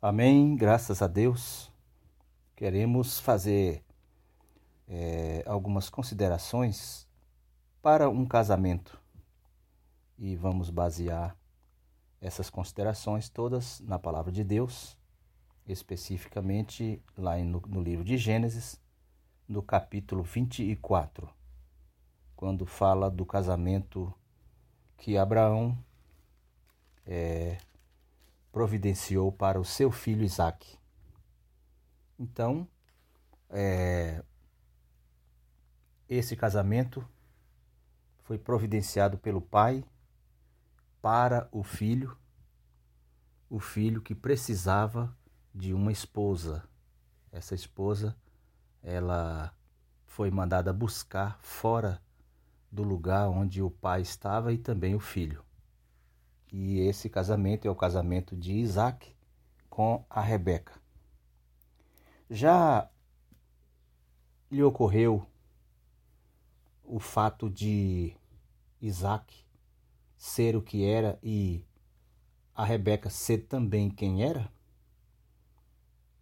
Amém, graças a Deus. Queremos fazer é, algumas considerações para um casamento e vamos basear essas considerações todas na palavra de Deus, especificamente lá no, no livro de Gênesis, no capítulo 24, quando fala do casamento que Abraão é, providenciou para o seu filho Isaque. Então, é, esse casamento foi providenciado pelo pai para o filho, o filho que precisava de uma esposa. Essa esposa, ela foi mandada buscar fora do lugar onde o pai estava e também o filho. E esse casamento é o casamento de Isaac com a Rebeca. Já lhe ocorreu o fato de Isaac ser o que era e a Rebeca ser também quem era?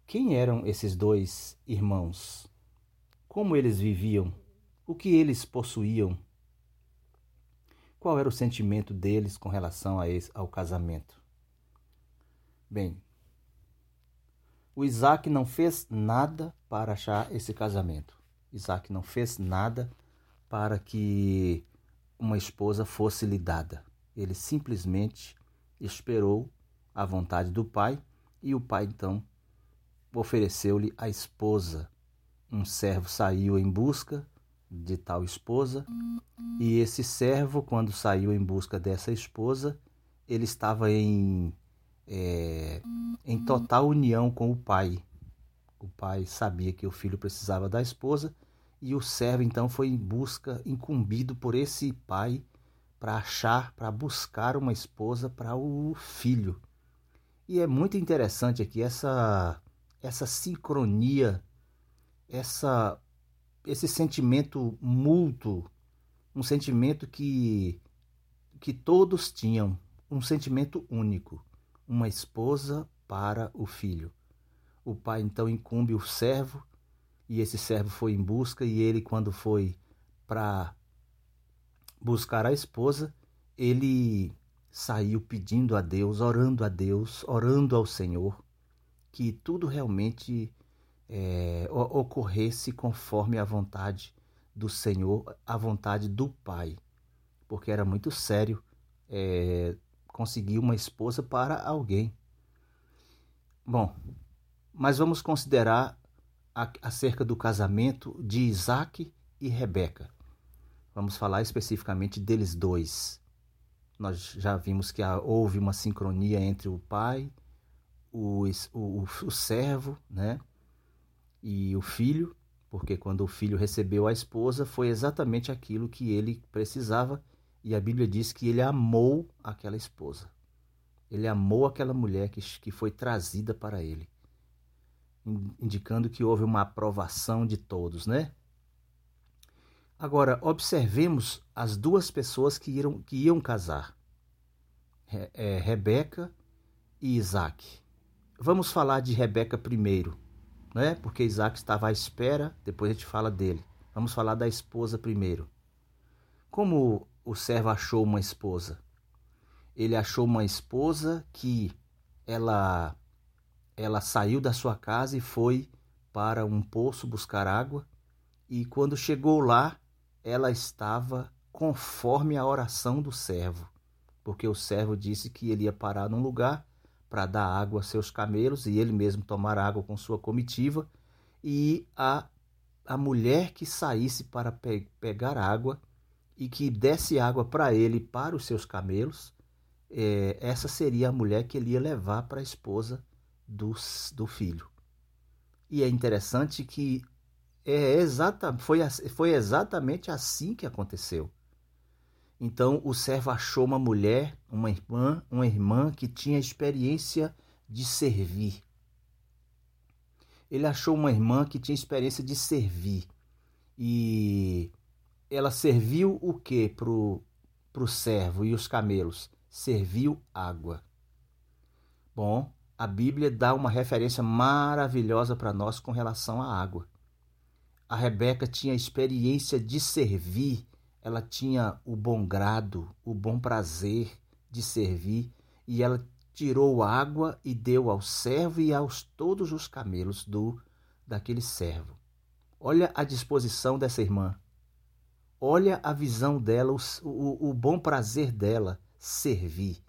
Quem eram esses dois irmãos? Como eles viviam? O que eles possuíam? Qual era o sentimento deles com relação a esse, ao casamento? Bem, o Isaac não fez nada para achar esse casamento. Isaac não fez nada para que uma esposa fosse lhe dada. Ele simplesmente esperou a vontade do pai e o pai então ofereceu-lhe a esposa. Um servo saiu em busca de tal esposa, e esse servo, quando saiu em busca dessa esposa, ele estava em, é, em total união com o pai. O pai sabia que o filho precisava da esposa, e o servo então foi em busca, incumbido por esse pai, para achar, para buscar uma esposa para o filho. E é muito interessante aqui essa, essa sincronia, essa esse sentimento mútuo, um sentimento que, que todos tinham, um sentimento único, uma esposa para o filho. O pai então incumbe o servo, e esse servo foi em busca, e ele, quando foi para buscar a esposa, ele saiu pedindo a Deus, orando a Deus, orando ao Senhor, que tudo realmente é, ocorresse conforme a vontade do Senhor, a vontade do Pai, porque era muito sério é, conseguir uma esposa para alguém. Bom, mas vamos considerar a, acerca do casamento de Isaac e Rebeca. Vamos falar especificamente deles dois. Nós já vimos que houve uma sincronia entre o pai, o, o, o servo, né? E o filho, porque quando o filho recebeu a esposa foi exatamente aquilo que ele precisava, e a Bíblia diz que ele amou aquela esposa. Ele amou aquela mulher que, que foi trazida para ele, indicando que houve uma aprovação de todos, né? Agora, observemos as duas pessoas que, iam, que iam casar, é, Rebeca e Isaac. Vamos falar de Rebeca primeiro né? Porque Isaac estava à espera, depois a gente fala dele. Vamos falar da esposa primeiro. Como o servo achou uma esposa? Ele achou uma esposa que ela ela saiu da sua casa e foi para um poço buscar água, e quando chegou lá, ela estava conforme a oração do servo, porque o servo disse que ele ia parar num lugar para dar água a seus camelos e ele mesmo tomar água com sua comitiva, e a, a mulher que saísse para pe pegar água e que desse água para ele e para os seus camelos, é, essa seria a mulher que ele ia levar para a esposa do, do filho. E é interessante que é exata, foi, foi exatamente assim que aconteceu. Então o servo achou uma mulher, uma irmã, uma irmã que tinha experiência de servir. Ele achou uma irmã que tinha experiência de servir. E ela serviu o que pro pro servo e os camelos? Serviu água. Bom, a Bíblia dá uma referência maravilhosa para nós com relação à água. A Rebeca tinha experiência de servir, ela tinha o bom grado, o bom prazer de servir, e ela tirou água e deu ao servo e aos todos os camelos do daquele servo. Olha a disposição dessa irmã. Olha a visão dela, o, o, o bom prazer dela servir.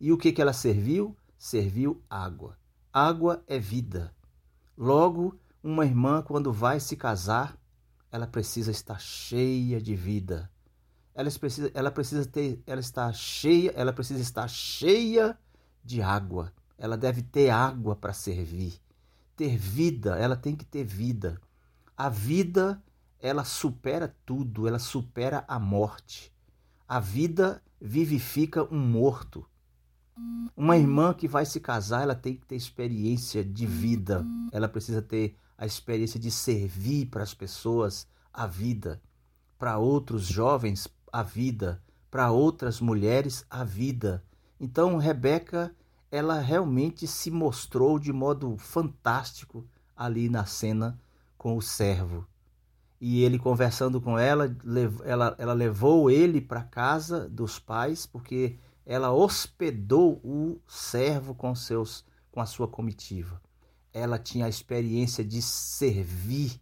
E o que, que ela serviu? Serviu água. Água é vida. Logo, uma irmã, quando vai se casar, ela precisa estar cheia de vida. Ela precisa, ela precisa ter, ela está cheia, ela precisa estar cheia de água. Ela deve ter água para servir. Ter vida, ela tem que ter vida. A vida, ela supera tudo, ela supera a morte. A vida vivifica um morto. Uma irmã que vai se casar, ela tem que ter experiência de vida. Ela precisa ter a experiência de servir para as pessoas a vida, para outros jovens a vida, para outras mulheres a vida. Então Rebeca, ela realmente se mostrou de modo fantástico ali na cena com o servo. E ele conversando com ela, ela, ela levou ele para casa dos pais, porque ela hospedou o servo com seus com a sua comitiva. Ela tinha a experiência de servir,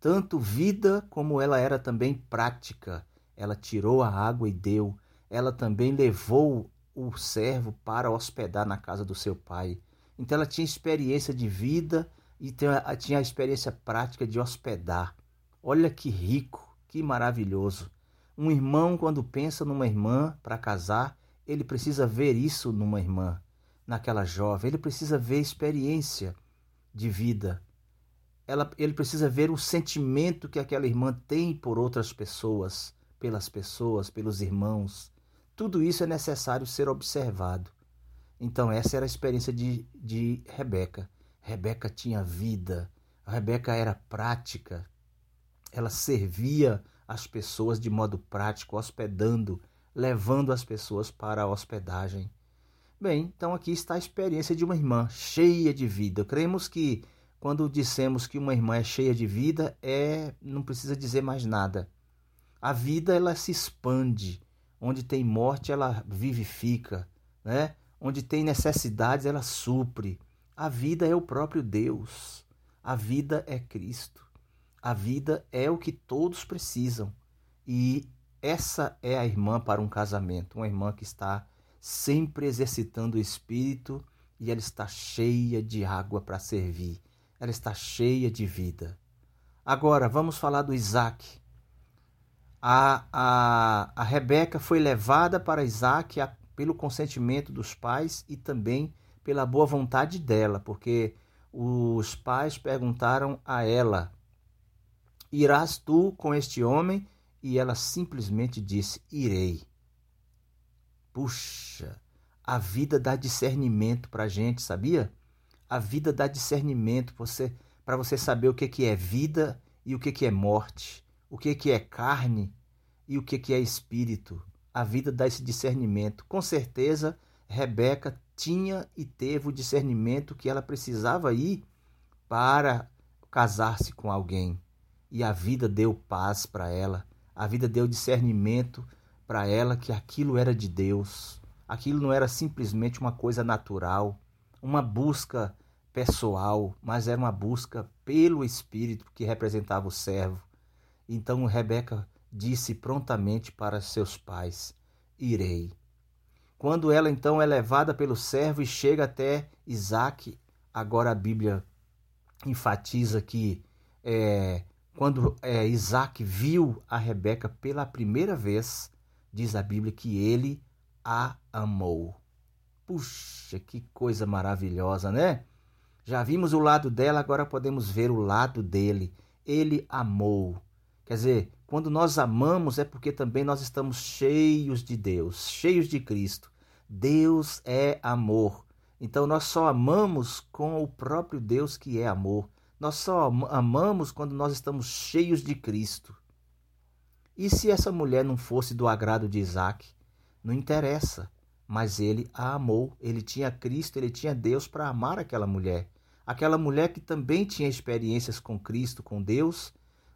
tanto vida como ela era também prática. Ela tirou a água e deu. Ela também levou o servo para hospedar na casa do seu pai. Então ela tinha experiência de vida e tinha a experiência prática de hospedar. Olha que rico, que maravilhoso. Um irmão, quando pensa numa irmã para casar, ele precisa ver isso numa irmã, naquela jovem, ele precisa ver experiência de vida. Ela, ele precisa ver o sentimento que aquela irmã tem por outras pessoas, pelas pessoas, pelos irmãos. Tudo isso é necessário ser observado. Então, essa era a experiência de, de Rebeca. Rebeca tinha vida, Rebeca era prática, ela servia as pessoas de modo prático, hospedando, levando as pessoas para a hospedagem. Bem, então aqui está a experiência de uma irmã cheia de vida. Cremos que quando dissemos que uma irmã é cheia de vida, é não precisa dizer mais nada. A vida ela se expande. Onde tem morte, ela vivifica, né? Onde tem necessidades, ela supre. A vida é o próprio Deus. A vida é Cristo. A vida é o que todos precisam. E essa é a irmã para um casamento, uma irmã que está sempre exercitando o espírito e ela está cheia de água para servir. Ela está cheia de vida. Agora, vamos falar do Isaac. A, a, a Rebeca foi levada para Isaac a, pelo consentimento dos pais e também pela boa vontade dela, porque os pais perguntaram a ela: Irás tu com este homem? e ela simplesmente disse: Irei. Puxa, a vida dá discernimento para a gente, sabia? A vida dá discernimento para você saber o que, que é vida e o que, que é morte, o que, que é carne e o que, que é espírito. A vida dá esse discernimento. Com certeza, Rebeca tinha e teve o discernimento que ela precisava ir para casar-se com alguém. E a vida deu paz para ela a vida deu discernimento para ela que aquilo era de Deus. Aquilo não era simplesmente uma coisa natural, uma busca pessoal, mas era uma busca pelo Espírito que representava o servo. Então Rebeca disse prontamente para seus pais: Irei. Quando ela então é levada pelo servo e chega até Isaac, agora a Bíblia enfatiza que é, quando é, Isaac viu a Rebeca pela primeira vez, diz a Bíblia que ele a amou. Puxa, que coisa maravilhosa, né? Já vimos o lado dela, agora podemos ver o lado dele. Ele amou. Quer dizer, quando nós amamos é porque também nós estamos cheios de Deus, cheios de Cristo. Deus é amor. Então nós só amamos com o próprio Deus que é amor. Nós só amamos quando nós estamos cheios de Cristo. E se essa mulher não fosse do agrado de Isaac? Não interessa. mas ele a amou. Ele tinha Cristo, ele tinha Deus para amar aquela mulher. Aquela mulher que também tinha experiências com Cristo, com Deus,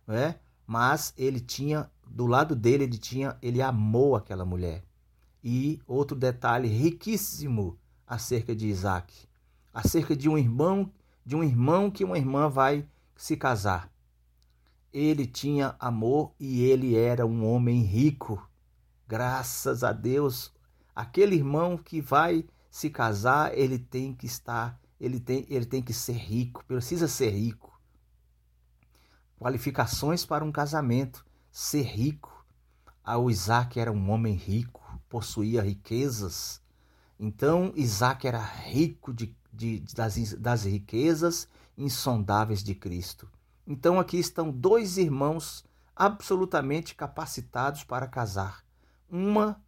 né? Mas ele tinha, do lado dele, ele tinha, ele amou aquela mulher. E outro detalhe riquíssimo acerca de Isaac, acerca de um irmão, de um irmão que uma irmã vai se casar. Ele tinha amor e ele era um homem rico. Graças a Deus, aquele irmão que vai se casar, ele tem que estar, ele tem, ele tem que ser rico, precisa ser rico. Qualificações para um casamento, ser rico. Ah, o Isaac era um homem rico, possuía riquezas. Então, Isaac era rico de, de, das, das riquezas insondáveis de Cristo. Então, aqui estão dois irmãos absolutamente capacitados para casar. Uma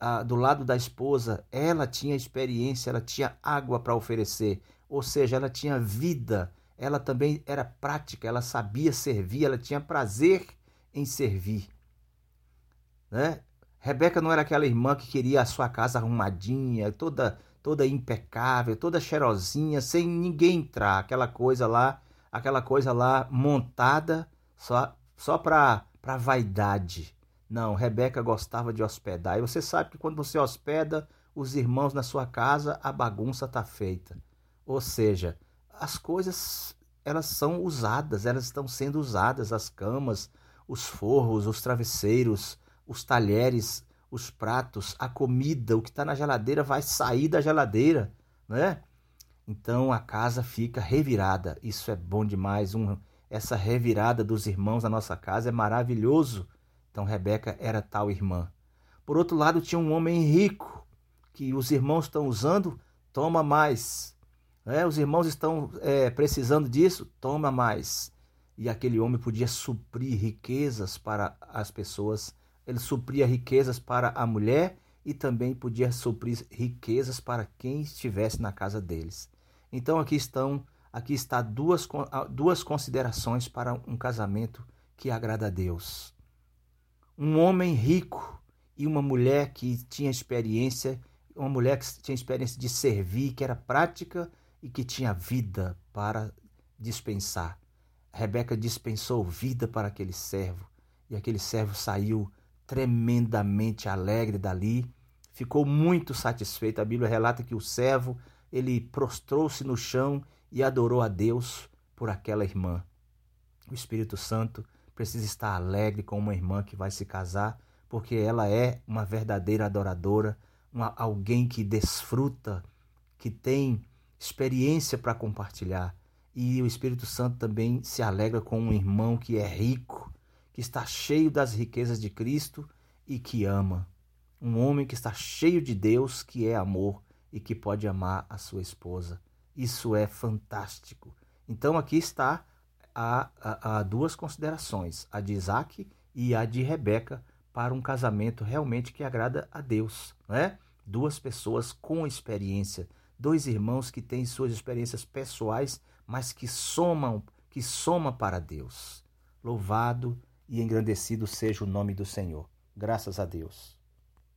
ah, do lado da esposa, ela tinha experiência, ela tinha água para oferecer, ou seja, ela tinha vida, ela também era prática, ela sabia servir, ela tinha prazer em servir. Né? Rebeca não era aquela irmã que queria a sua casa arrumadinha, toda toda impecável, toda cheirosinha, sem ninguém entrar, aquela coisa lá, aquela coisa lá montada só só para para vaidade. Não, Rebeca gostava de hospedar. E você sabe que quando você hospeda os irmãos na sua casa, a bagunça está feita. Ou seja, as coisas elas são usadas, elas estão sendo usadas, as camas, os forros, os travesseiros, os talheres, os pratos, a comida, o que está na geladeira vai sair da geladeira, né? Então a casa fica revirada. Isso é bom demais. Um, essa revirada dos irmãos na nossa casa é maravilhoso. Então Rebeca era tal irmã. Por outro lado, tinha um homem rico que os irmãos estão usando, toma mais. É, os irmãos estão é, precisando disso, toma mais. E aquele homem podia suprir riquezas para as pessoas. Ele supria riquezas para a mulher e também podia suprir riquezas para quem estivesse na casa deles. Então aqui estão, aqui está duas, duas considerações para um casamento que agrada a Deus um homem rico e uma mulher que tinha experiência, uma mulher que tinha experiência de servir, que era prática e que tinha vida para dispensar. Rebeca dispensou vida para aquele servo e aquele servo saiu tremendamente alegre dali, ficou muito satisfeito. A Bíblia relata que o servo ele prostrou-se no chão e adorou a Deus por aquela irmã. O Espírito Santo precisa estar alegre com uma irmã que vai se casar, porque ela é uma verdadeira adoradora, uma, alguém que desfruta, que tem experiência para compartilhar. E o Espírito Santo também se alegra com um irmão que é rico, que está cheio das riquezas de Cristo e que ama. Um homem que está cheio de Deus, que é amor e que pode amar a sua esposa. Isso é fantástico. Então aqui está há, há, há duas considerações, a de Isaac e a de Rebeca, para um casamento realmente que agrada a Deus. Né? Duas pessoas com experiência, dois irmãos que têm suas experiências pessoais, mas que somam, que soma para Deus. Louvado e engrandecido seja o nome do Senhor. Graças a Deus.